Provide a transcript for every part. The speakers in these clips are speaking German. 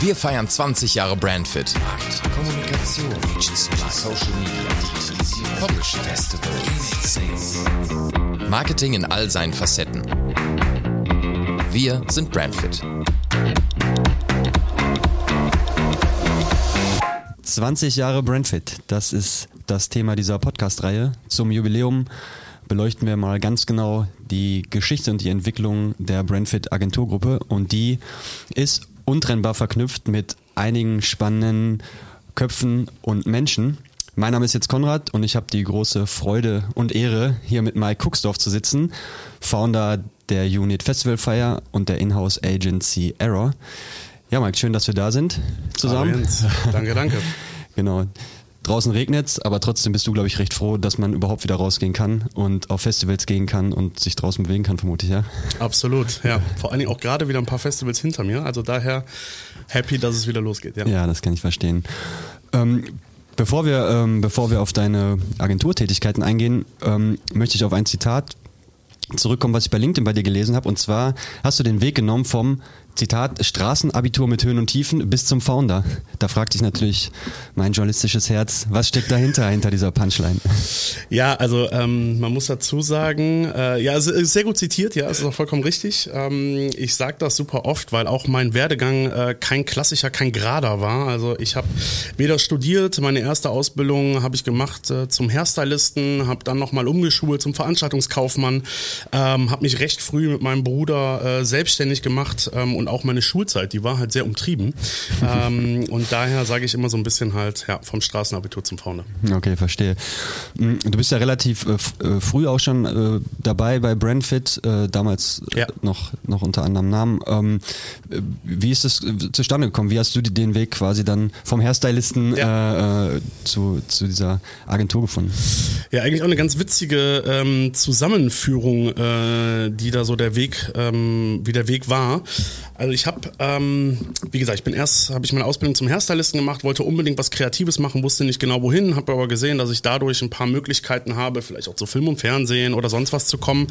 Wir feiern 20 Jahre Brandfit. Markt, Kommunikation, Social Media, Publishing, Festival, Sales. Marketing in all seinen Facetten. Wir sind Brandfit. 20 Jahre Brandfit, das ist das Thema dieser Podcast-Reihe. Zum Jubiläum beleuchten wir mal ganz genau die Geschichte und die Entwicklung der Brandfit Agenturgruppe und die ist untrennbar verknüpft mit einigen spannenden Köpfen und Menschen. Mein Name ist jetzt Konrad und ich habe die große Freude und Ehre, hier mit Mike Kuxdorf zu sitzen, Founder der Unit Festival Fire und der Inhouse Agency Error. Ja, Mike, schön, dass wir da sind zusammen. Danke, danke. genau. Draußen regnet es, aber trotzdem bist du, glaube ich, recht froh, dass man überhaupt wieder rausgehen kann und auf Festivals gehen kann und sich draußen bewegen kann, vermute ich, ja? Absolut, ja. Vor allen Dingen auch gerade wieder ein paar Festivals hinter mir. Also daher happy, dass es wieder losgeht, ja. Ja, das kann ich verstehen. Ähm, bevor, wir, ähm, bevor wir auf deine Agenturtätigkeiten eingehen, ähm, möchte ich auf ein Zitat zurückkommen, was ich bei LinkedIn bei dir gelesen habe. Und zwar hast du den Weg genommen vom Zitat, Straßenabitur mit Höhen und Tiefen bis zum Founder. Da fragt sich natürlich mein journalistisches Herz, was steckt dahinter, hinter dieser Punchline? Ja, also ähm, man muss dazu sagen, äh, ja, sehr gut zitiert, ja, es ist auch vollkommen richtig. Ähm, ich sage das super oft, weil auch mein Werdegang äh, kein klassischer, kein Gerader war. Also ich habe weder studiert, meine erste Ausbildung habe ich gemacht äh, zum Hairstylisten, habe dann nochmal umgeschult zum Veranstaltungskaufmann, ähm, habe mich recht früh mit meinem Bruder äh, selbstständig gemacht ähm, und und auch meine Schulzeit, die war halt sehr umtrieben. ähm, und daher sage ich immer so ein bisschen halt, ja, vom Straßenabitur zum Founder. Okay, verstehe. Mm, du bist ja relativ äh, äh, früh auch schon äh, dabei bei Brandfit, äh, damals äh, ja. noch, noch unter anderem Namen. Ähm, äh, wie ist es zustande gekommen? Wie hast du den Weg quasi dann vom Hairstylisten ja. zu, zu dieser Agentur gefunden? Ja, eigentlich auch eine ganz witzige ähm, Zusammenführung, die da so der Weg, ähm, wie der Weg war. Also ich habe, ähm, wie gesagt, ich bin erst, habe ich meine Ausbildung zum Hairstylisten gemacht, wollte unbedingt was Kreatives machen, wusste nicht genau wohin, habe aber gesehen, dass ich dadurch ein paar Möglichkeiten habe, vielleicht auch zu Film und Fernsehen oder sonst was zu kommen,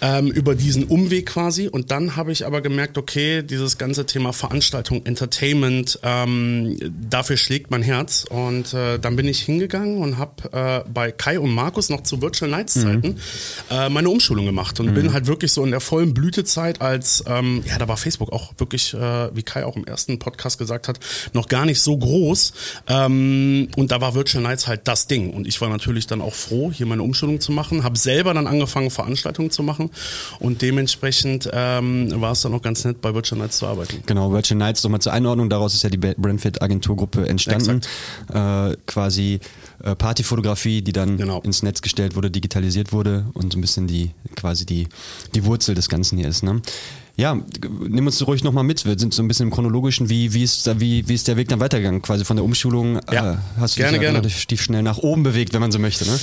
ähm, über diesen Umweg quasi. Und dann habe ich aber gemerkt, okay, dieses ganze Thema Veranstaltung, Entertainment, ähm, dafür schlägt mein Herz. Und äh, dann bin ich hingegangen und habe äh, bei Kai und Markus noch zu Virtual Nights Zeiten mhm. äh, meine Umschulung gemacht und mhm. bin halt wirklich so in der vollen Blütezeit als, ähm, ja, da war Facebook auch wirklich, äh, wie Kai auch im ersten Podcast gesagt hat, noch gar nicht so groß. Ähm, und da war Virtual Nights halt das Ding. Und ich war natürlich dann auch froh, hier meine Umschulung zu machen. Habe selber dann angefangen, Veranstaltungen zu machen. Und dementsprechend ähm, war es dann auch ganz nett, bei Virtual Nights zu arbeiten. Genau, Virtual Nights nochmal zur Einordnung. Daraus ist ja die Brandfit Agenturgruppe entstanden. Äh, quasi äh, Partyfotografie, die dann genau. ins Netz gestellt wurde, digitalisiert wurde und so ein bisschen die quasi die, die Wurzel des Ganzen hier ist. Ne? Ja, nimm uns ruhig nochmal mit. Wir sind so ein bisschen im chronologischen, wie, wie, ist, wie, wie ist der Weg dann weitergegangen? Quasi von der Umschulung ja, äh, hast du gerne, dich ja relativ schnell nach oben bewegt, wenn man so möchte. Ne?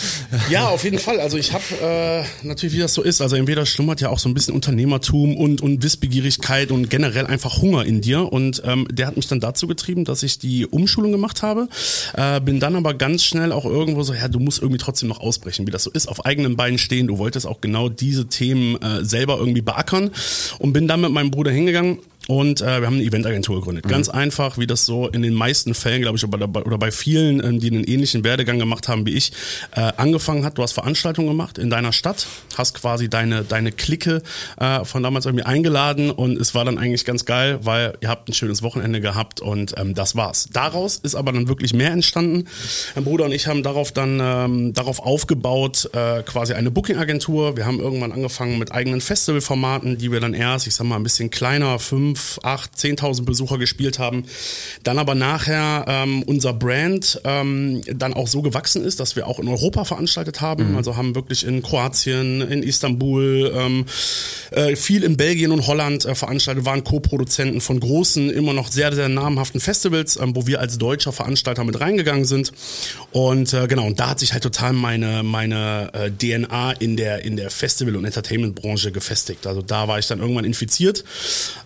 Ja, auf jeden Fall. Also ich habe äh, natürlich, wie das so ist, also entweder schlummert ja auch so ein bisschen Unternehmertum und, und Wissbegierigkeit und generell einfach Hunger in dir. Und ähm, der hat mich dann dazu getrieben, dass ich die Umschulung gemacht habe. Äh, bin dann aber ganz schnell auch irgendwo so, ja, du musst irgendwie trotzdem noch ausbrechen, wie das so ist, auf eigenen Beinen stehen. Du wolltest auch genau diese Themen äh, selber irgendwie beackern und bin dann mit meinem Bruder hingegangen und äh, wir haben eine Eventagentur gegründet. Mhm. Ganz einfach, wie das so in den meisten Fällen, glaube ich, oder bei, oder bei vielen, ähm, die einen ähnlichen Werdegang gemacht haben wie ich, äh, angefangen hat. Du hast Veranstaltungen gemacht in deiner Stadt, hast quasi deine, deine Clique äh, von damals irgendwie eingeladen und es war dann eigentlich ganz geil, weil ihr habt ein schönes Wochenende gehabt und ähm, das war's. Daraus ist aber dann wirklich mehr entstanden. Mein Bruder und ich haben darauf dann ähm, darauf aufgebaut, äh, quasi eine Booking-Agentur. Wir haben irgendwann angefangen mit eigenen Festivalformaten, die wir dann erst, ich sag mal, ein bisschen kleiner, fünf 5, 8, 10.000 Besucher gespielt haben. Dann aber nachher ähm, unser Brand ähm, dann auch so gewachsen ist, dass wir auch in Europa veranstaltet haben. Mhm. Also haben wirklich in Kroatien, in Istanbul, ähm, äh, viel in Belgien und Holland äh, veranstaltet, waren Co-Produzenten von großen, immer noch sehr, sehr namhaften Festivals, ähm, wo wir als deutscher Veranstalter mit reingegangen sind. Und äh, genau, und da hat sich halt total meine, meine äh, DNA in der, in der Festival- und Entertainment-Branche gefestigt. Also da war ich dann irgendwann infiziert.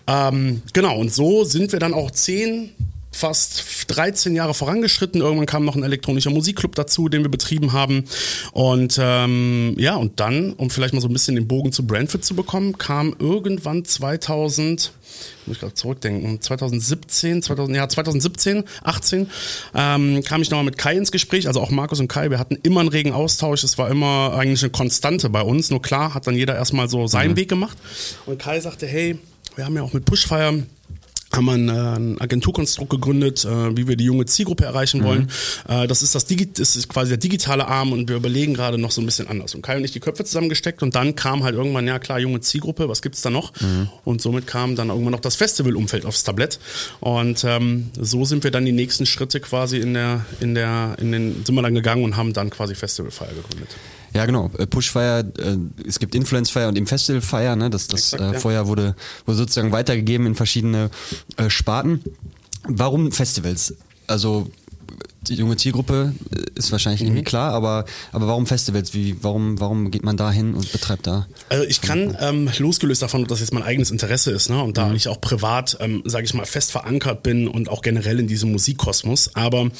Ähm, genau, und so sind wir dann auch zehn fast 13 Jahre vorangeschritten. Irgendwann kam noch ein elektronischer Musikclub dazu, den wir betrieben haben. Und ähm, ja, und dann, um vielleicht mal so ein bisschen den Bogen zu Brentford zu bekommen, kam irgendwann 2000 muss ich gerade zurückdenken, 2017, 2000, ja, 2017, 18, ähm, kam ich nochmal mit Kai ins Gespräch, also auch Markus und Kai, wir hatten immer einen regen Austausch, es war immer eigentlich eine Konstante bei uns, nur klar hat dann jeder erstmal so seinen mhm. Weg gemacht und Kai sagte, hey, wir haben ja auch mit Pushfire haben wir ein, äh, Agenturkonstrukt gegründet, äh, wie wir die junge Zielgruppe erreichen mhm. wollen. Äh, das ist das, Digi das ist quasi der digitale Arm und wir überlegen gerade noch so ein bisschen anders. Und Kai und ich die Köpfe zusammengesteckt und dann kam halt irgendwann, ja klar, junge Zielgruppe, was gibt's da noch? Mhm. Und somit kam dann irgendwann noch das Festivalumfeld aufs Tablett. Und ähm, so sind wir dann die nächsten Schritte quasi in der, in der, in den, sind wir dann gegangen und haben dann quasi Festivalfeier gegründet. Ja, genau. Äh, Pushfire, äh, es gibt Influencefire und im Festivalfire, ne? Das, das Exakt, äh, Feuer wurde, wurde sozusagen weitergegeben in verschiedene äh, Sparten. Warum Festivals? Also die junge Zielgruppe äh, ist wahrscheinlich mhm. irgendwie klar, aber, aber warum Festivals? Wie, warum, warum geht man da hin und betreibt da? Also ich kann, ähm, losgelöst davon, dass das jetzt mein eigenes Interesse ist, ne, und da mhm. ich auch privat, ähm, sage ich mal, fest verankert bin und auch generell in diesem Musikkosmos, aber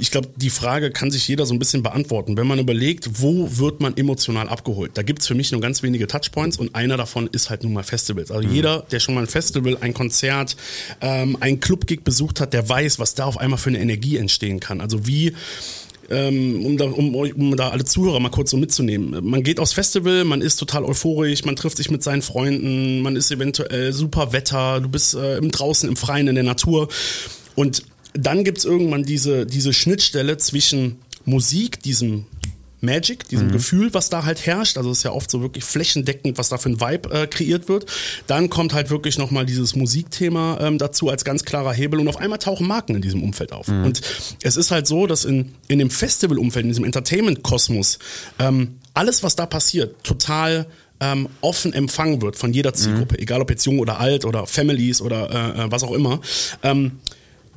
ich glaube, die Frage kann sich jeder so ein bisschen beantworten. Wenn man überlegt, wo wird man emotional abgeholt? Da gibt's für mich nur ganz wenige Touchpoints und einer davon ist halt nun mal Festivals. Also mhm. jeder, der schon mal ein Festival, ein Konzert, ähm, ein Clubgig besucht hat, der weiß, was da auf einmal für eine Energie entstehen kann. Also wie ähm, um, da, um, um da alle Zuhörer mal kurz so mitzunehmen. Man geht aufs Festival, man ist total euphorisch, man trifft sich mit seinen Freunden, man ist eventuell super Wetter, du bist äh, draußen im Freien in der Natur und dann gibt's irgendwann diese, diese Schnittstelle zwischen Musik, diesem Magic, diesem mhm. Gefühl, was da halt herrscht. Also es ist ja oft so wirklich flächendeckend, was da für ein Vibe äh, kreiert wird. Dann kommt halt wirklich nochmal dieses Musikthema ähm, dazu als ganz klarer Hebel und auf einmal tauchen Marken in diesem Umfeld auf. Mhm. Und es ist halt so, dass in, in dem Festival-Umfeld, in diesem Entertainment-Kosmos, ähm, alles, was da passiert, total ähm, offen empfangen wird von jeder Zielgruppe, mhm. egal ob jetzt jung oder alt oder Families oder äh, äh was auch immer. Ähm,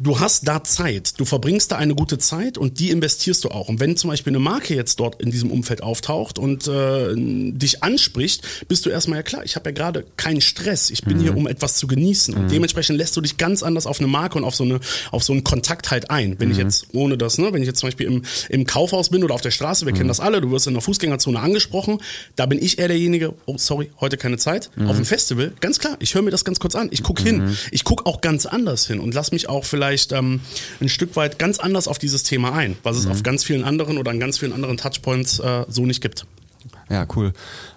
du hast da Zeit, du verbringst da eine gute Zeit und die investierst du auch. Und wenn zum Beispiel eine Marke jetzt dort in diesem Umfeld auftaucht und äh, dich anspricht, bist du erstmal ja klar, ich habe ja gerade keinen Stress, ich bin mhm. hier, um etwas zu genießen. Und mhm. dementsprechend lässt du dich ganz anders auf eine Marke und auf so, eine, auf so einen Kontakt halt ein. Wenn mhm. ich jetzt ohne das, ne, wenn ich jetzt zum Beispiel im, im Kaufhaus bin oder auf der Straße, wir kennen mhm. das alle, du wirst in der Fußgängerzone angesprochen, da bin ich eher derjenige, oh sorry, heute keine Zeit. Mhm. Auf dem Festival, ganz klar, ich höre mir das ganz kurz an, ich guck hin, mhm. ich guck auch ganz anders hin und lass mich auch vielleicht vielleicht ähm, ein Stück weit ganz anders auf dieses Thema ein, was es mhm. auf ganz vielen anderen oder an ganz vielen anderen Touchpoints äh, so nicht gibt. Ja, cool.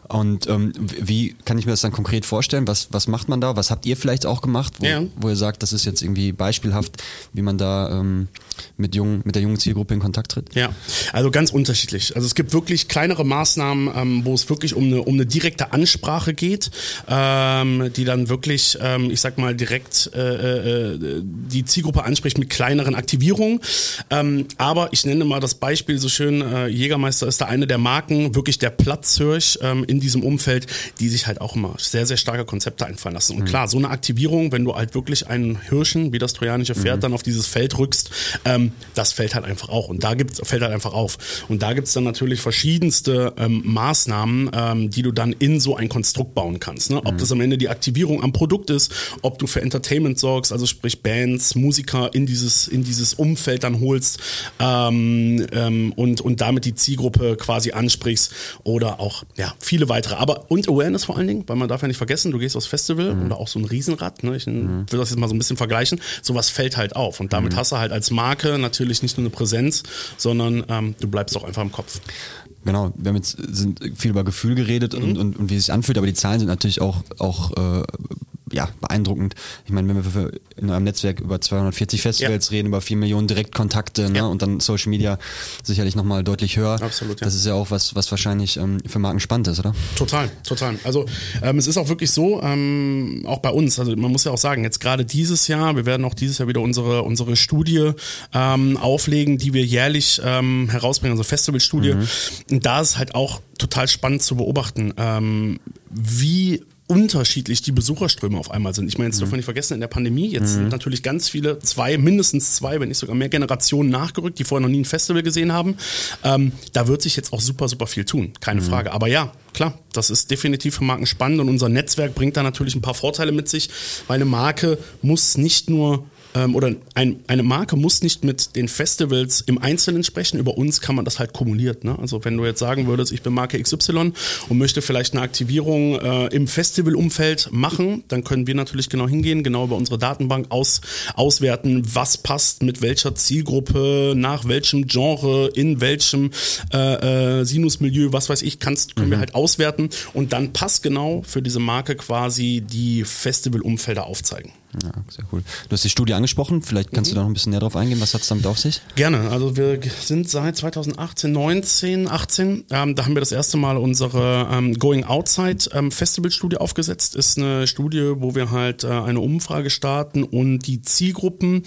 Und ähm, wie kann ich mir das dann konkret vorstellen? Was, was macht man da? Was habt ihr vielleicht auch gemacht, wo, ja. wo ihr sagt, das ist jetzt irgendwie beispielhaft, wie man da ähm, mit, jungen, mit der jungen Zielgruppe in Kontakt tritt? Ja, also ganz unterschiedlich. Also es gibt wirklich kleinere Maßnahmen, ähm, wo es wirklich um eine, um eine direkte Ansprache geht, ähm, die dann wirklich, ähm, ich sag mal, direkt äh, äh, die Zielgruppe anspricht mit kleineren Aktivierungen. Ähm, aber ich nenne mal das Beispiel so schön, äh, Jägermeister ist da eine der Marken, wirklich der Platzhirsch ähm, in diesem Umfeld, die sich halt auch immer sehr, sehr starke Konzepte einfallen lassen. Und mhm. klar, so eine Aktivierung, wenn du halt wirklich einen Hirschen, wie das trojanische Pferd, mhm. dann auf dieses Feld rückst, ähm, das fällt halt einfach auch. Und da gibt's, fällt halt einfach auf. Und da gibt's dann natürlich verschiedenste ähm, Maßnahmen, ähm, die du dann in so ein Konstrukt bauen kannst. Ne? Ob mhm. das am Ende die Aktivierung am Produkt ist, ob du für Entertainment sorgst, also sprich Bands, Musiker in dieses, in dieses Umfeld dann holst ähm, ähm, und, und damit die Zielgruppe quasi ansprichst oder auch ja, viele viele weitere. Aber und Awareness vor allen Dingen, weil man darf ja nicht vergessen, du gehst aufs Festival mhm. oder auch so ein Riesenrad, ne? ich mhm. will das jetzt mal so ein bisschen vergleichen, sowas fällt halt auf. Und damit mhm. hast du halt als Marke natürlich nicht nur eine Präsenz, sondern ähm, du bleibst auch einfach im Kopf. Genau, wir haben jetzt sind viel über Gefühl geredet und, mhm. und, und wie es sich anfühlt, aber die Zahlen sind natürlich auch, auch äh, ja, beeindruckend. Ich meine, wenn wir in einem Netzwerk über 240 Festivals ja. reden, über 4 Millionen Direktkontakte ne, ja. und dann Social Media sicherlich nochmal deutlich höher. Absolut, ja. Das ist ja auch was, was wahrscheinlich ähm, für Marken spannend ist, oder? Total, total. Also ähm, es ist auch wirklich so, ähm, auch bei uns, also man muss ja auch sagen, jetzt gerade dieses Jahr, wir werden auch dieses Jahr wieder unsere, unsere Studie ähm, auflegen, die wir jährlich ähm, herausbringen, unsere Festivalstudie. Mhm. Und da ist halt auch total spannend zu beobachten, ähm, wie unterschiedlich die Besucherströme auf einmal sind. Ich meine, jetzt dürfen wir nicht vergessen, in der Pandemie, jetzt mhm. sind natürlich ganz viele, zwei, mindestens zwei, wenn nicht sogar mehr Generationen nachgerückt, die vorher noch nie ein Festival gesehen haben. Ähm, da wird sich jetzt auch super, super viel tun, keine mhm. Frage. Aber ja, klar, das ist definitiv für Marken spannend und unser Netzwerk bringt da natürlich ein paar Vorteile mit sich, weil eine Marke muss nicht nur ähm, oder ein, eine Marke muss nicht mit den Festivals im Einzelnen sprechen. Über uns kann man das halt kumuliert. Ne? Also wenn du jetzt sagen würdest, ich bin Marke XY und möchte vielleicht eine Aktivierung äh, im Festivalumfeld machen, dann können wir natürlich genau hingehen, genau über unsere Datenbank aus, auswerten, was passt mit welcher Zielgruppe, nach welchem Genre, in welchem äh, äh, Sinusmilieu, was weiß ich, kannst, können mhm. wir halt auswerten und dann passt genau für diese Marke quasi die Festivalumfelder aufzeigen. Ja, sehr cool. Du hast die Studie angesprochen, vielleicht kannst mhm. du da noch ein bisschen näher drauf eingehen. Was hat es damit auf sich? Gerne. Also wir sind seit 2018, 19, 18, ähm, da haben wir das erste Mal unsere ähm, Going Outside ähm, Festival-Studie aufgesetzt. Ist eine Studie, wo wir halt äh, eine Umfrage starten und die Zielgruppen,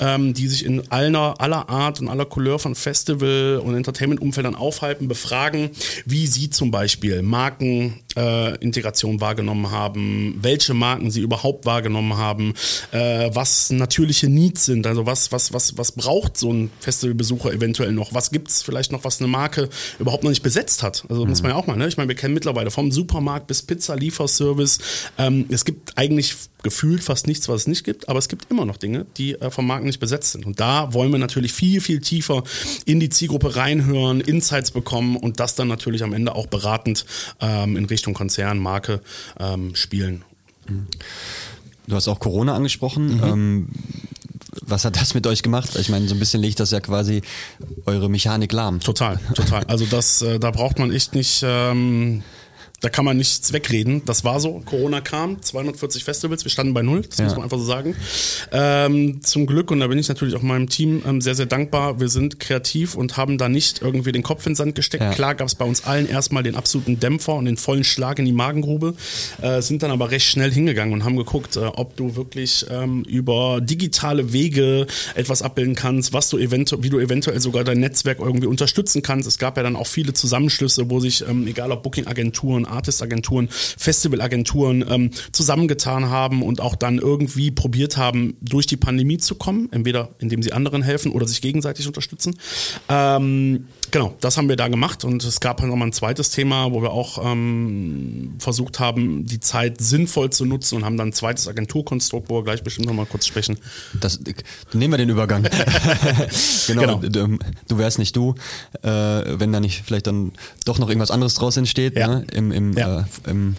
ähm, die sich in aller, aller Art und aller Couleur von Festival- und Entertainment-Umfeldern aufhalten, befragen, wie sie zum Beispiel Markenintegration äh, wahrgenommen haben, welche Marken sie überhaupt wahrgenommen haben, äh, was natürliche Needs sind. Also was, was, was, was braucht so ein Festivalbesucher eventuell noch? Was gibt es vielleicht noch, was eine Marke überhaupt noch nicht besetzt hat? Also mhm. muss man ja auch mal, ne? Ich meine, wir kennen mittlerweile vom Supermarkt bis Pizza-Lieferservice. Ähm, es gibt eigentlich gefühlt fast nichts, was es nicht gibt, aber es gibt immer noch Dinge, die äh, vom Markt nicht besetzt sind. Und da wollen wir natürlich viel, viel tiefer in die Zielgruppe reinhören, Insights bekommen und das dann natürlich am Ende auch beratend ähm, in Richtung Konzern, Marke ähm, spielen. Mhm. Du hast auch Corona angesprochen. Mhm. Ähm, was hat das mit euch gemacht? Ich meine, so ein bisschen legt das ja quasi eure Mechanik lahm. Total, total. Also das, äh, da braucht man echt nicht ähm, da kann man nichts wegreden. Das war so. Corona kam, 240 Festivals, wir standen bei null, das ja. muss man einfach so sagen. Ähm, zum Glück, und da bin ich natürlich auch meinem Team ähm, sehr, sehr dankbar, wir sind kreativ und haben da nicht irgendwie den Kopf in den Sand gesteckt. Ja. Klar gab es bei uns allen erstmal den absoluten Dämpfer und den vollen Schlag in die Magengrube, äh, sind dann aber recht schnell hingegangen und haben geguckt, äh, ob du wirklich ähm, über digitale Wege etwas abbilden kannst, was du eventuell, wie du eventuell sogar dein Netzwerk irgendwie unterstützen kannst. Es gab ja dann auch viele Zusammenschlüsse, wo sich, ähm, egal ob Booking-Agenturen, Artist-Agenturen, Festival-Agenturen ähm, zusammengetan haben und auch dann irgendwie probiert haben, durch die Pandemie zu kommen, entweder indem sie anderen helfen oder sich gegenseitig unterstützen. Ähm, genau, das haben wir da gemacht und es gab halt nochmal ein zweites Thema, wo wir auch ähm, versucht haben, die Zeit sinnvoll zu nutzen und haben dann ein zweites Agenturkonstrukt, wo wir gleich bestimmt nochmal kurz sprechen. Das, nehmen wir den Übergang. genau, genau. Du, du, wärst nicht du, äh, wenn da nicht vielleicht dann doch noch irgendwas anderes draus entsteht. Ja. Ne? Im, im im, ja. äh, im,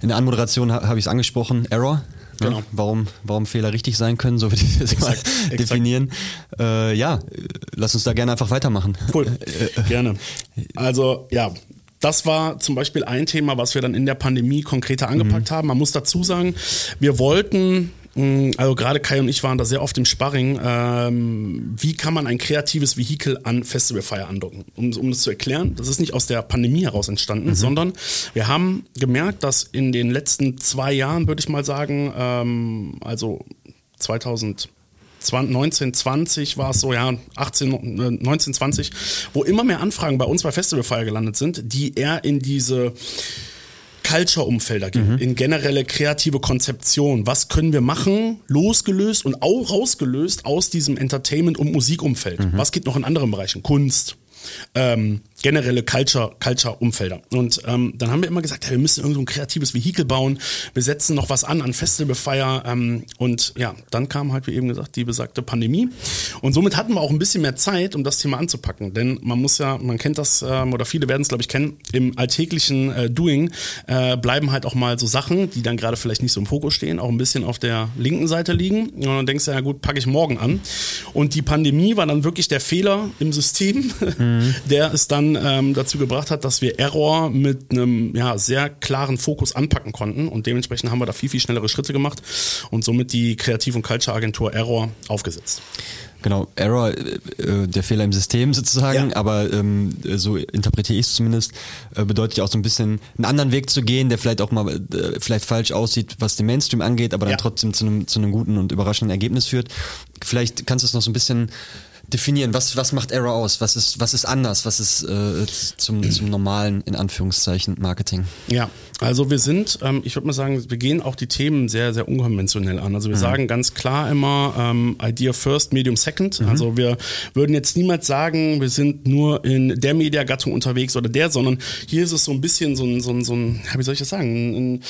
in der Anmoderation habe ich es angesprochen, Error. Ne? Genau. Warum, warum Fehler richtig sein können, so würde ich das exakt, mal definieren. Äh, ja, lass uns da gerne einfach weitermachen. Cool, gerne. Also ja, das war zum Beispiel ein Thema, was wir dann in der Pandemie konkreter angepackt mhm. haben. Man muss dazu sagen, wir wollten also gerade Kai und ich waren da sehr oft im Sparring. Ähm, wie kann man ein kreatives Vehikel an Festivalfeier andocken? Um, um das zu erklären, das ist nicht aus der Pandemie heraus entstanden, mhm. sondern wir haben gemerkt, dass in den letzten zwei Jahren, würde ich mal sagen, ähm, also 2000 1920 war es so, ja, 18, 1920, wo immer mehr Anfragen bei uns bei Festivalfeier gelandet sind, die eher in diese Culture-Umfelder gibt, mhm. in generelle kreative Konzeption. Was können wir machen, losgelöst und auch rausgelöst aus diesem Entertainment- und Musikumfeld? Mhm. Was geht noch in anderen Bereichen? Kunst, ähm, generelle Culture, Culture-Umfelder. Und ähm, dann haben wir immer gesagt, ja, wir müssen irgendwie so ein kreatives Vehikel bauen, wir setzen noch was an, an Festivalfeier. Ähm, und ja, dann kam halt, wie eben gesagt, die besagte Pandemie. Und somit hatten wir auch ein bisschen mehr Zeit, um das Thema anzupacken. Denn man muss ja, man kennt das, ähm, oder viele werden es, glaube ich, kennen, im alltäglichen äh, Doing äh, bleiben halt auch mal so Sachen, die dann gerade vielleicht nicht so im Fokus stehen, auch ein bisschen auf der linken Seite liegen. Und dann denkst du, ja gut, packe ich morgen an. Und die Pandemie war dann wirklich der Fehler im System, mhm. der es dann ähm, dazu gebracht hat, dass wir Error mit einem ja, sehr klaren Fokus anpacken konnten und dementsprechend haben wir da viel, viel schnellere Schritte gemacht und somit die Kreativ- und Culture-Agentur Error aufgesetzt. Genau, Error, äh, äh, der Fehler im System sozusagen, ja. aber ähm, so interpretiere ich es zumindest, äh, bedeutet ja auch so ein bisschen einen anderen Weg zu gehen, der vielleicht auch mal äh, vielleicht falsch aussieht, was den Mainstream angeht, aber dann ja. trotzdem zu einem, zu einem guten und überraschenden Ergebnis führt. Vielleicht kannst du es noch so ein bisschen definieren, was, was macht Error aus? Was ist, was ist anders? Was ist äh, zum, zum normalen, in Anführungszeichen, Marketing? Ja, also wir sind, ähm, ich würde mal sagen, wir gehen auch die Themen sehr, sehr unkonventionell an. Also wir mhm. sagen ganz klar immer ähm, Idea first, Medium second. Mhm. Also wir würden jetzt niemals sagen, wir sind nur in der Mediagattung unterwegs oder der, sondern hier ist es so ein bisschen so ein, so ein, so ein wie soll ich das sagen, ein,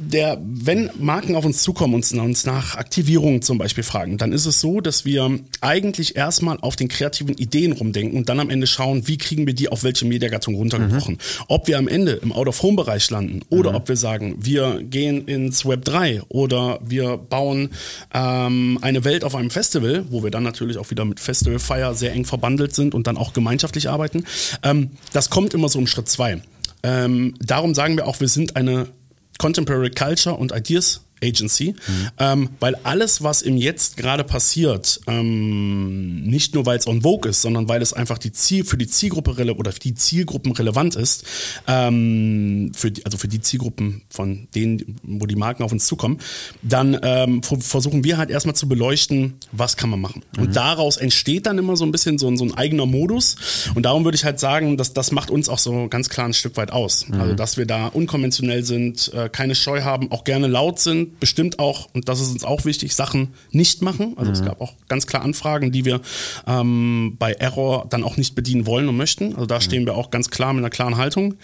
der, wenn Marken auf uns zukommen und uns nach Aktivierung zum Beispiel fragen, dann ist es so, dass wir eigentlich erstmal auf den kreativen Ideen rumdenken und dann am Ende schauen, wie kriegen wir die auf welche Mediagattung runtergebrochen. Mhm. Ob wir am Ende im Out-of-Home-Bereich landen oder mhm. ob wir sagen, wir gehen ins Web 3 oder wir bauen ähm, eine Welt auf einem Festival, wo wir dann natürlich auch wieder mit Festival Fire sehr eng verbandelt sind und dann auch gemeinschaftlich arbeiten. Ähm, das kommt immer so im Schritt zwei. Ähm, darum sagen wir auch, wir sind eine Contemporary Culture und Ideas Agency, mhm. ähm, weil alles, was im Jetzt gerade passiert, ähm, nicht nur weil es on vogue ist, sondern weil es einfach die Ziel, für die Zielgruppe oder für die Zielgruppen relevant ist, ähm, für die, also für die Zielgruppen von denen, wo die Marken auf uns zukommen, dann ähm, versuchen wir halt erstmal zu beleuchten, was kann man machen. Mhm. Und daraus entsteht dann immer so ein bisschen so, so ein eigener Modus. Und darum würde ich halt sagen, dass das macht uns auch so ganz klar ein Stück weit aus. Mhm. Also dass wir da unkonventionell sind, äh, keine Scheu haben, auch gerne laut sind, bestimmt auch, und das ist uns auch wichtig, Sachen nicht machen. Also mhm. es gab auch ganz klar Anfragen, die wir ähm, bei Error dann auch nicht bedienen wollen und möchten. Also da mhm. stehen wir auch ganz klar mit einer klaren Haltung.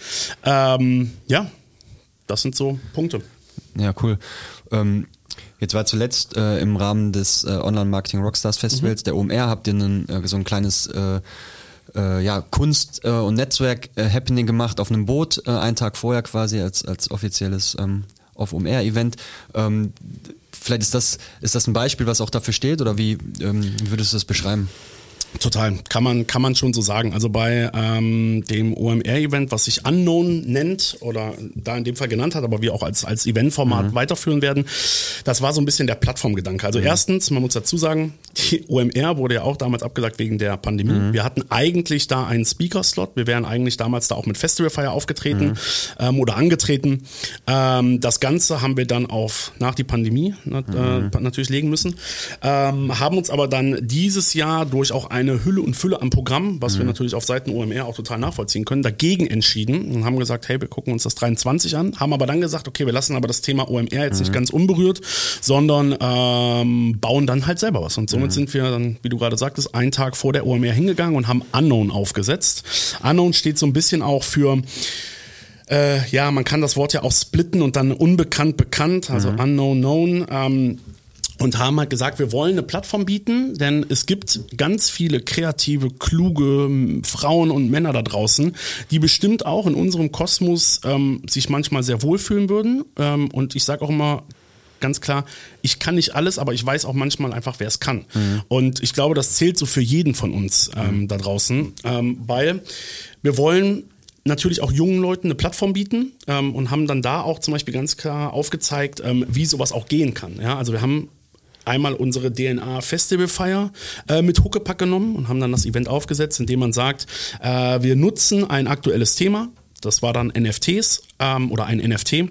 Ähm, ja, das sind so Punkte. Ja, cool. Ähm Jetzt war zuletzt äh, im Rahmen des äh, Online-Marketing Rockstars Festivals, mhm. der OMR, habt ihr einen, äh, so ein kleines äh, äh, ja, Kunst- äh, und Netzwerk-Happening gemacht auf einem Boot, einen Tag vorher quasi als, als offizielles ähm, auf OMR-Event. Ähm, vielleicht ist das, ist das ein Beispiel, was auch dafür steht oder wie, ähm, würdest du das beschreiben? Total, kann man, kann man schon so sagen. Also bei ähm, dem OMR-Event, was sich Unknown nennt oder da in dem Fall genannt hat, aber wir auch als, als Eventformat mhm. weiterführen werden, das war so ein bisschen der Plattformgedanke. Also mhm. erstens, man muss dazu sagen, die OMR wurde ja auch damals abgesagt wegen der Pandemie. Mhm. Wir hatten eigentlich da einen Speaker-Slot. Wir wären eigentlich damals da auch mit Festival Fire aufgetreten mhm. ähm, oder angetreten. Ähm, das Ganze haben wir dann auf nach die Pandemie nat äh, mhm. natürlich legen müssen. Ähm, haben uns aber dann dieses Jahr durch auch eine Hülle und Fülle am Programm, was wir mhm. natürlich auf Seiten OMR auch total nachvollziehen können, dagegen entschieden und haben gesagt, hey, wir gucken uns das 23 an, haben aber dann gesagt, okay, wir lassen aber das Thema OMR jetzt nicht mhm. ganz unberührt, sondern ähm, bauen dann halt selber was. Und so somit mhm. sind wir dann, wie du gerade sagtest, einen Tag vor der OMR hingegangen und haben Unknown aufgesetzt. Unknown steht so ein bisschen auch für äh, ja, man kann das Wort ja auch splitten und dann unbekannt bekannt, also mhm. unknown known. Ähm, und haben halt gesagt, wir wollen eine Plattform bieten, denn es gibt ganz viele kreative, kluge Frauen und Männer da draußen, die bestimmt auch in unserem Kosmos ähm, sich manchmal sehr wohlfühlen würden. Ähm, und ich sage auch immer, ganz klar, ich kann nicht alles, aber ich weiß auch manchmal einfach, wer es kann. Mhm. Und ich glaube, das zählt so für jeden von uns ähm, mhm. da draußen, ähm, weil wir wollen natürlich auch jungen Leuten eine Plattform bieten ähm, und haben dann da auch zum Beispiel ganz klar aufgezeigt, ähm, wie sowas auch gehen kann. Ja, also wir haben einmal unsere DNA Festival Fire äh, mit Huckepack genommen und haben dann das Event aufgesetzt, indem man sagt, äh, wir nutzen ein aktuelles Thema, das war dann NFTs ähm, oder ein NFT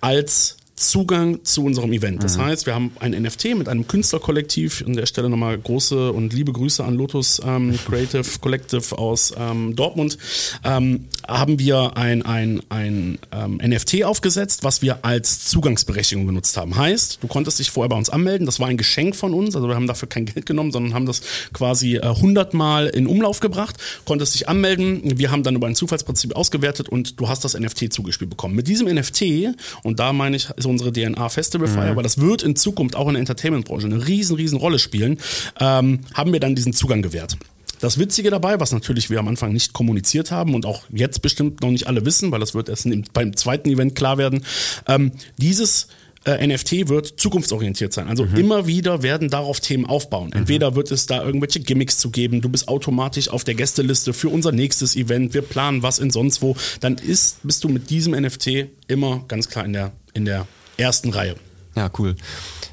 als Zugang zu unserem Event. Das mhm. heißt, wir haben ein NFT mit einem Künstlerkollektiv. An der Stelle nochmal große und liebe Grüße an Lotus ähm, Creative Collective aus ähm, Dortmund. Ähm, haben wir ein, ein, ein ähm, NFT aufgesetzt, was wir als Zugangsberechtigung genutzt haben. Heißt, du konntest dich vorher bei uns anmelden. Das war ein Geschenk von uns. Also wir haben dafür kein Geld genommen, sondern haben das quasi äh, 100 Mal in Umlauf gebracht. Konntest dich anmelden. Wir haben dann über ein Zufallsprinzip ausgewertet und du hast das NFT zugespielt bekommen. Mit diesem NFT, und da meine ich, ist unsere DNA Festival Fire, mhm. aber das wird in Zukunft auch in der Entertainment-Branche eine riesen, riesen Rolle spielen, ähm, haben wir dann diesen Zugang gewährt. Das Witzige dabei, was natürlich wir am Anfang nicht kommuniziert haben und auch jetzt bestimmt noch nicht alle wissen, weil das wird erst beim zweiten Event klar werden, ähm, dieses äh, NFT wird zukunftsorientiert sein. Also mhm. immer wieder werden darauf Themen aufbauen. Mhm. Entweder wird es da irgendwelche Gimmicks zu geben, du bist automatisch auf der Gästeliste für unser nächstes Event, wir planen was in sonst wo, dann ist, bist du mit diesem NFT immer ganz klar in der, in der ersten Reihe. Ja, cool.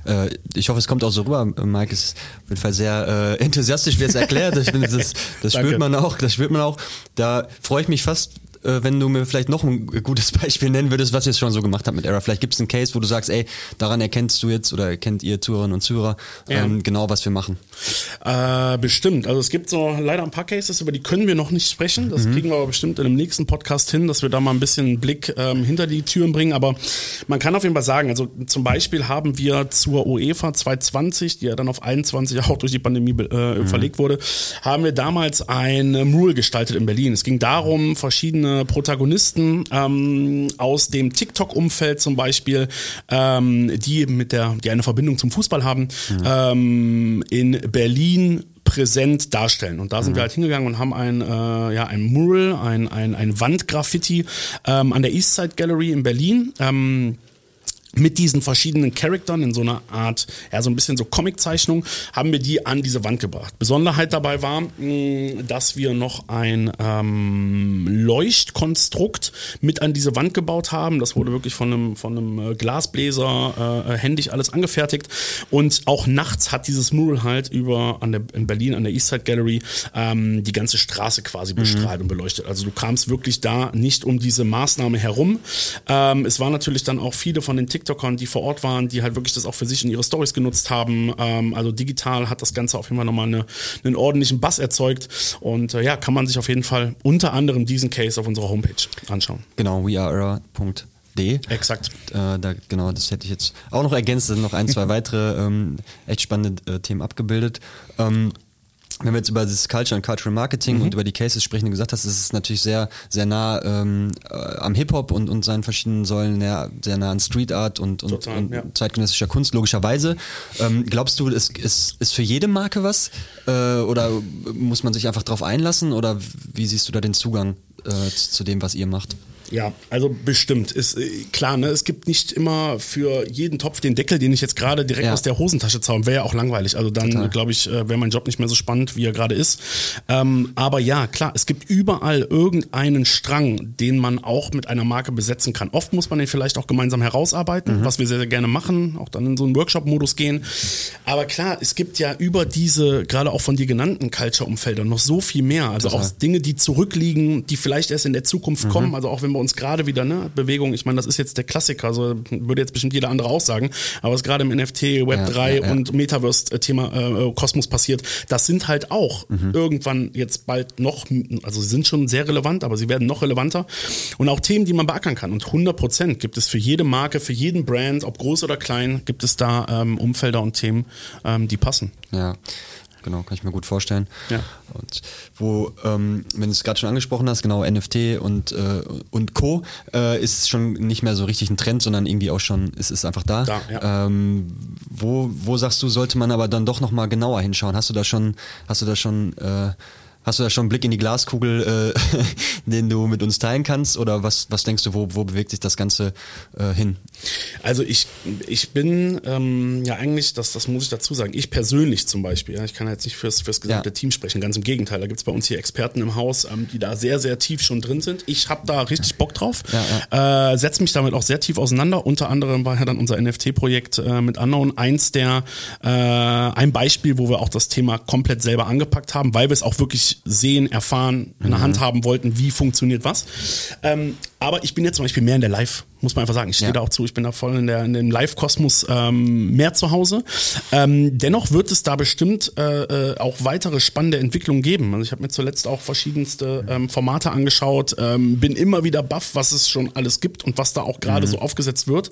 Äh, ich hoffe, es kommt auch so rüber. Mike ist auf jeden Fall sehr äh, enthusiastisch, wie es erklärt. Ich finde, das, das spürt man auch. Das spürt man auch. Da freue ich mich fast wenn du mir vielleicht noch ein gutes Beispiel nennen würdest, was ihr schon so gemacht habt mit Error. Vielleicht gibt es einen Case, wo du sagst, ey, daran erkennst du jetzt oder erkennt ihr Zuhörerinnen und Zuhörer ja. ähm, genau, was wir machen. Äh, bestimmt. Also es gibt so leider ein paar Cases, über die können wir noch nicht sprechen. Das mhm. kriegen wir aber bestimmt in einem nächsten Podcast hin, dass wir da mal ein bisschen einen Blick ähm, hinter die Türen bringen. Aber man kann auf jeden Fall sagen, also zum Beispiel haben wir zur UEFA 2020, die ja dann auf 21 auch durch die Pandemie äh, mhm. verlegt wurde, haben wir damals ein Mural gestaltet in Berlin. Es ging darum, verschiedene Protagonisten ähm, aus dem TikTok-Umfeld zum Beispiel, ähm, die mit der, die eine Verbindung zum Fußball haben, mhm. ähm, in Berlin präsent darstellen. Und da sind mhm. wir halt hingegangen und haben ein, äh, ja, ein Mural, ein, ein, ein Wandgraffiti ähm, an der Eastside Gallery in Berlin. Ähm, mit diesen verschiedenen Charaktern in so einer Art, ja, so ein bisschen so Comiczeichnung, haben wir die an diese Wand gebracht. Besonderheit dabei war, dass wir noch ein ähm, Leuchtkonstrukt mit an diese Wand gebaut haben. Das wurde wirklich von einem, von einem äh, Glasbläser äh, händisch alles angefertigt. Und auch nachts hat dieses Mural halt über an der, in Berlin an der Eastside Gallery ähm, die ganze Straße quasi bestrahlt mhm. und beleuchtet. Also du kamst wirklich da nicht um diese Maßnahme herum. Ähm, es waren natürlich dann auch viele von den Tick TikTokern, die vor Ort waren, die halt wirklich das auch für sich in ihre Stories genutzt haben. Ähm, also digital hat das Ganze auf jeden Fall nochmal eine, einen ordentlichen Bass erzeugt. Und äh, ja, kann man sich auf jeden Fall unter anderem diesen Case auf unserer Homepage anschauen. Genau, weareera.de. Exakt. Äh, da, genau, das hätte ich jetzt auch noch ergänzt. Da sind noch ein, zwei weitere ähm, echt spannende äh, Themen abgebildet. Ähm, wenn wir jetzt über das Culture und Cultural Marketing mhm. und über die Cases sprechen, du gesagt hast, ist es natürlich sehr, sehr nah ähm, äh, am Hip-Hop und, und seinen verschiedenen Säulen, sehr, sehr nah an Street Art und, und, Total, und ja. zeitgenössischer Kunst, logischerweise. Ähm, glaubst du, ist, ist, ist für jede Marke was? Äh, oder muss man sich einfach drauf einlassen? Oder wie siehst du da den Zugang äh, zu dem, was ihr macht? Ja, also bestimmt. Ist äh, klar, ne? Es gibt nicht immer für jeden Topf den Deckel, den ich jetzt gerade direkt ja. aus der Hosentasche zaubere. Wäre ja auch langweilig. Also dann, glaube ich, äh, wäre mein Job nicht mehr so spannend, wie er gerade ist. Ähm, aber ja, klar, es gibt überall irgendeinen Strang, den man auch mit einer Marke besetzen kann. Oft muss man den vielleicht auch gemeinsam herausarbeiten, mhm. was wir sehr, sehr gerne machen, auch dann in so einen Workshop-Modus gehen. Aber klar, es gibt ja über diese, gerade auch von dir genannten Culture-Umfelder noch so viel mehr. Also Total. auch Dinge, die zurückliegen, die vielleicht erst in der Zukunft mhm. kommen. Also auch wenn wir uns gerade wieder, ne, Bewegung, ich meine, das ist jetzt der Klassiker, also würde jetzt bestimmt jeder andere auch sagen, aber was gerade im NFT, Web ja, 3 ja, ja. und Metaverse-Thema äh, Kosmos passiert, das sind halt auch mhm. irgendwann jetzt bald noch, also sie sind schon sehr relevant, aber sie werden noch relevanter und auch Themen, die man beackern kann und 100 Prozent gibt es für jede Marke, für jeden Brand, ob groß oder klein, gibt es da ähm, Umfelder und Themen, ähm, die passen. Ja genau, kann ich mir gut vorstellen. Ja. Und wo, ähm, wenn du es gerade schon angesprochen hast, genau, NFT und, äh, und Co. Äh, ist schon nicht mehr so richtig ein Trend, sondern irgendwie auch schon, es ist einfach da. da ja. ähm, wo, wo sagst du, sollte man aber dann doch nochmal genauer hinschauen? Hast du da schon, hast du da schon äh, Hast du da schon einen Blick in die Glaskugel, äh, den du mit uns teilen kannst? Oder was, was denkst du, wo, wo bewegt sich das Ganze äh, hin? Also ich, ich bin ähm, ja eigentlich, das, das muss ich dazu sagen, ich persönlich zum Beispiel, ja, ich kann jetzt nicht fürs, fürs gesamte ja. Team sprechen, ganz im Gegenteil, da gibt's bei uns hier Experten im Haus, ähm, die da sehr, sehr tief schon drin sind. Ich habe da richtig Bock drauf, ja, äh, setze mich damit auch sehr tief auseinander. Unter anderem war ja dann unser NFT-Projekt äh, mit Unknown eins der, äh, ein Beispiel, wo wir auch das Thema komplett selber angepackt haben, weil wir es auch wirklich sehen, erfahren, in der mhm. Hand haben wollten, wie funktioniert was. Ähm, aber ich bin jetzt zum Beispiel mehr in der Live, muss man einfach sagen. Ich stehe ja. da auch zu, ich bin da voll in, der, in dem Live-Kosmos ähm, mehr zu Hause. Ähm, dennoch wird es da bestimmt äh, äh, auch weitere spannende Entwicklungen geben. Also ich habe mir zuletzt auch verschiedenste ähm, Formate angeschaut, ähm, bin immer wieder baff, was es schon alles gibt und was da auch gerade mhm. so aufgesetzt wird.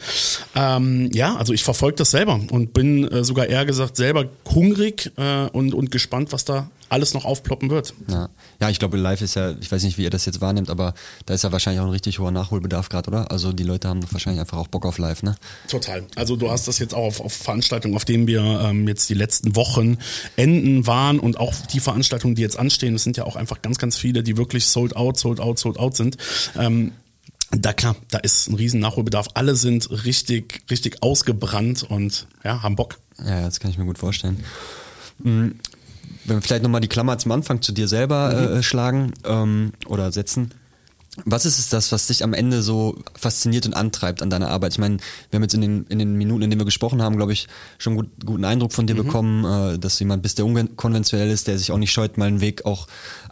Ähm, ja, also ich verfolge das selber und bin äh, sogar eher gesagt selber hungrig äh, und, und gespannt, was da alles noch aufploppen wird. Ja. ja, ich glaube, live ist ja, ich weiß nicht, wie ihr das jetzt wahrnehmt, aber da ist ja wahrscheinlich auch ein richtig hoher Nachholbedarf gerade, oder? Also die Leute haben wahrscheinlich einfach auch Bock auf live, ne? Total. Also du hast das jetzt auch auf, auf Veranstaltungen, auf denen wir ähm, jetzt die letzten Wochen enden waren und auch die Veranstaltungen, die jetzt anstehen, es sind ja auch einfach ganz, ganz viele, die wirklich sold out, sold out, sold out sind. Ähm, da klar, da ist ein riesen Nachholbedarf. Alle sind richtig, richtig ausgebrannt und ja, haben Bock. Ja, das kann ich mir gut vorstellen. Mhm wenn wir vielleicht nochmal die Klammer zum Anfang zu dir selber mhm. äh, schlagen ähm, oder setzen. Was ist es das, was dich am Ende so fasziniert und antreibt an deiner Arbeit? Ich meine, wir haben jetzt in den, in den Minuten, in denen wir gesprochen haben, glaube ich, schon gut, guten Eindruck von dir mhm. bekommen, äh, dass du jemand bist, der unkonventionell ist, der sich auch nicht scheut, mal einen Weg auch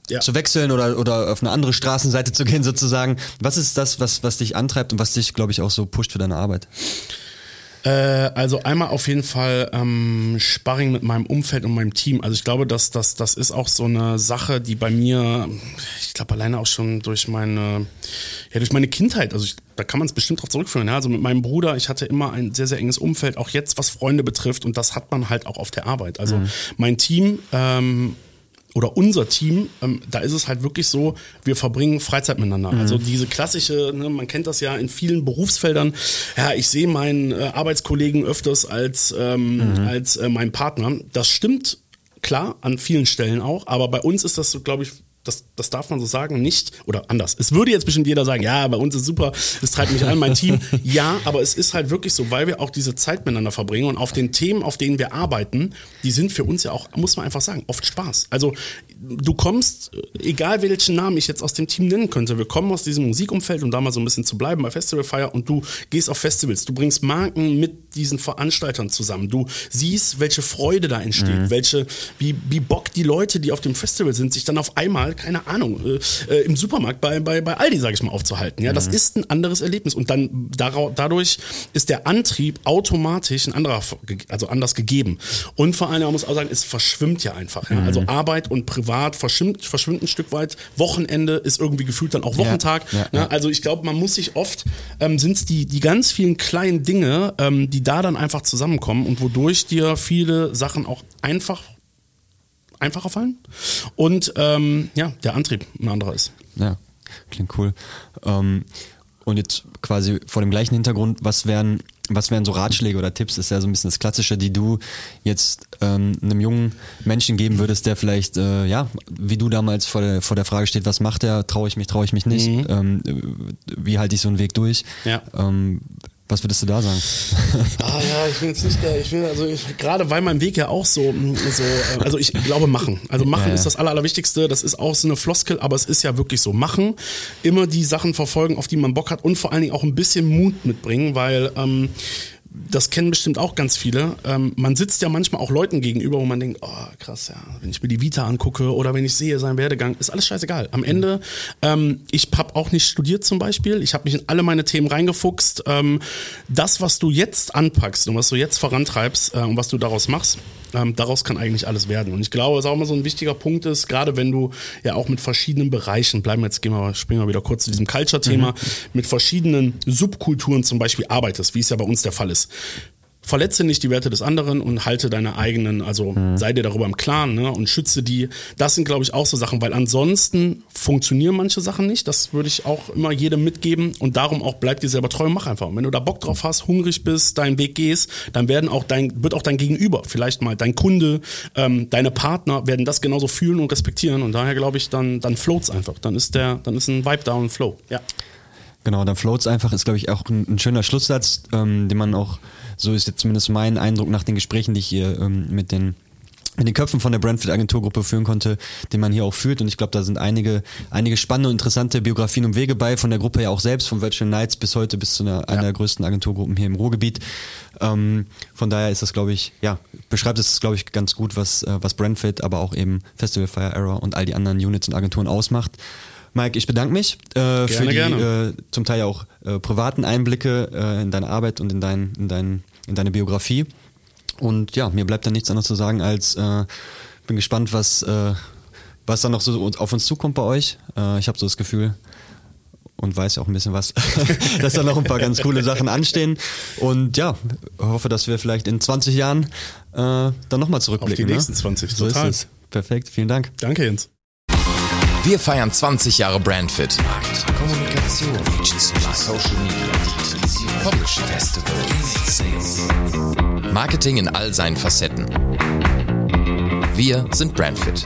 ja. zu wechseln oder, oder auf eine andere Straßenseite zu gehen sozusagen. Was ist das, was, was dich antreibt und was dich, glaube ich, auch so pusht für deine Arbeit? Äh, also einmal auf jeden Fall ähm, Sparring mit meinem Umfeld und meinem Team. Also ich glaube, dass das, das ist auch so eine Sache, die bei mir, ich glaube alleine auch schon durch meine, ja durch meine Kindheit, also ich, da kann man es bestimmt drauf zurückführen. Ja? Also mit meinem Bruder, ich hatte immer ein sehr, sehr enges Umfeld, auch jetzt was Freunde betrifft und das hat man halt auch auf der Arbeit. Also mhm. mein Team ähm, oder unser Team, ähm, da ist es halt wirklich so, wir verbringen Freizeit miteinander. Mhm. Also diese klassische, ne, man kennt das ja in vielen Berufsfeldern, ja, ich sehe meinen äh, Arbeitskollegen öfters als, ähm, mhm. als äh, meinen Partner. Das stimmt klar, an vielen Stellen auch, aber bei uns ist das, so, glaube ich, das, das darf man so sagen, nicht, oder anders. Es würde jetzt bestimmt jeder sagen, ja, bei uns ist super, es treibt mich an, mein Team. Ja, aber es ist halt wirklich so, weil wir auch diese Zeit miteinander verbringen und auf den Themen, auf denen wir arbeiten, die sind für uns ja auch, muss man einfach sagen, oft Spaß. Also du kommst, egal welchen Namen ich jetzt aus dem Team nennen könnte, wir kommen aus diesem Musikumfeld, um da mal so ein bisschen zu bleiben bei Festival Fire und du gehst auf Festivals, du bringst Marken mit diesen Veranstaltern zusammen, du siehst, welche Freude da entsteht, mhm. welche, wie, wie Bock die Leute, die auf dem Festival sind, sich dann auf einmal, keine Ahnung, äh, äh im Supermarkt bei, bei, bei Aldi, sage ich mal, aufzuhalten. Ja, mhm. das ist ein anderes Erlebnis und dann dadurch ist der Antrieb automatisch ein anderer, also anders gegeben. Und vor allem, man muss auch sagen, es verschwimmt ja einfach. Ja? Also mhm. Arbeit und Privat privat verschwimmt, verschwimmt ein Stück weit. Wochenende ist irgendwie gefühlt dann auch Wochentag. Ja, ja, ne? Also ich glaube, man muss sich oft, ähm, sind es die, die ganz vielen kleinen Dinge, ähm, die da dann einfach zusammenkommen und wodurch dir viele Sachen auch einfach einfacher fallen und ähm, ja, der Antrieb ein anderer ist. Ja, klingt cool. Ähm, und jetzt quasi vor dem gleichen Hintergrund, was wären was wären so Ratschläge oder Tipps? Ist ja so ein bisschen das Klassische, die du jetzt ähm, einem jungen Menschen geben würdest, der vielleicht, äh, ja, wie du damals vor der, vor der Frage steht, was macht er, traue ich mich, traue ich mich nicht, mhm. ähm, wie halte ich so einen Weg durch? Ja. Ähm, was würdest du da sagen? Ah ja, ich bin jetzt nicht der, ich will also ich, gerade weil mein Weg ja auch so, so äh, also ich glaube machen. Also machen ja. ist das Aller, Allerwichtigste. Das ist auch so eine Floskel, aber es ist ja wirklich so. Machen, immer die Sachen verfolgen, auf die man Bock hat und vor allen Dingen auch ein bisschen Mut mitbringen, weil ähm, das kennen bestimmt auch ganz viele. Ähm, man sitzt ja manchmal auch Leuten gegenüber, wo man denkt, oh krass, ja, wenn ich mir die Vita angucke oder wenn ich sehe seinen Werdegang, ist alles scheißegal. Am Ende, ähm, ich habe auch nicht studiert zum Beispiel, ich habe mich in alle meine Themen reingefuchst. Ähm, das, was du jetzt anpackst und was du jetzt vorantreibst äh, und was du daraus machst, ähm, daraus kann eigentlich alles werden. Und ich glaube, was auch immer so ein wichtiger Punkt ist, gerade wenn du ja auch mit verschiedenen Bereichen, bleiben wir jetzt, gehen wir, springen wir wieder kurz zu diesem Culture-Thema, mhm. mit verschiedenen Subkulturen zum Beispiel arbeitest, wie es ja bei uns der Fall ist verletze nicht die Werte des anderen und halte deine eigenen, also mhm. sei dir darüber im Klaren ne, und schütze die. Das sind, glaube ich, auch so Sachen, weil ansonsten funktionieren manche Sachen nicht. Das würde ich auch immer jedem mitgeben und darum auch bleib dir selber treu und mach einfach. Und wenn du da Bock drauf hast, hungrig bist, deinen Weg gehst, dann werden auch dein, wird auch dein Gegenüber, vielleicht mal dein Kunde, ähm, deine Partner werden das genauso fühlen und respektieren und daher glaube ich, dann, dann floats einfach. Dann ist der, dann ist ein Vibe da und Flow. Ja. Genau, dann floats einfach ist, glaube ich, auch ein, ein schöner Schlusssatz, ähm, den man auch so ist jetzt zumindest mein Eindruck nach den Gesprächen, die ich hier ähm, mit den mit den Köpfen von der Brentford Agenturgruppe führen konnte, den man hier auch führt. Und ich glaube, da sind einige, einige spannende und interessante Biografien und Wege bei, von der Gruppe ja auch selbst, von Virtual Nights bis heute bis zu einer, ja. einer der größten Agenturgruppen hier im Ruhrgebiet. Ähm, von daher ist das, glaube ich, ja, beschreibt es, glaube ich, ganz gut, was, äh, was Brentford, aber auch eben Festival Fire Error und all die anderen Units und Agenturen ausmacht. Mike, ich bedanke mich äh, gerne, für die äh, zum Teil auch äh, privaten Einblicke äh, in deine Arbeit und in, dein, in, dein, in deine Biografie. Und ja, mir bleibt da nichts anderes zu sagen, als äh, bin gespannt, was, äh, was da noch so auf uns zukommt bei euch. Äh, ich habe so das Gefühl und weiß ja auch ein bisschen was, dass da noch ein paar ganz coole Sachen anstehen. Und ja, hoffe, dass wir vielleicht in 20 Jahren äh, dann nochmal zurückblicken. Auf die nächsten ne? 20, so total. ist es. Perfekt, vielen Dank. Danke, Jens. Wir feiern 20 Jahre Brandfit. Markt, Kommunikation, Agency, Social Media, Publishing, Festival, Sales. Marketing in all seinen Facetten. Wir sind Brandfit.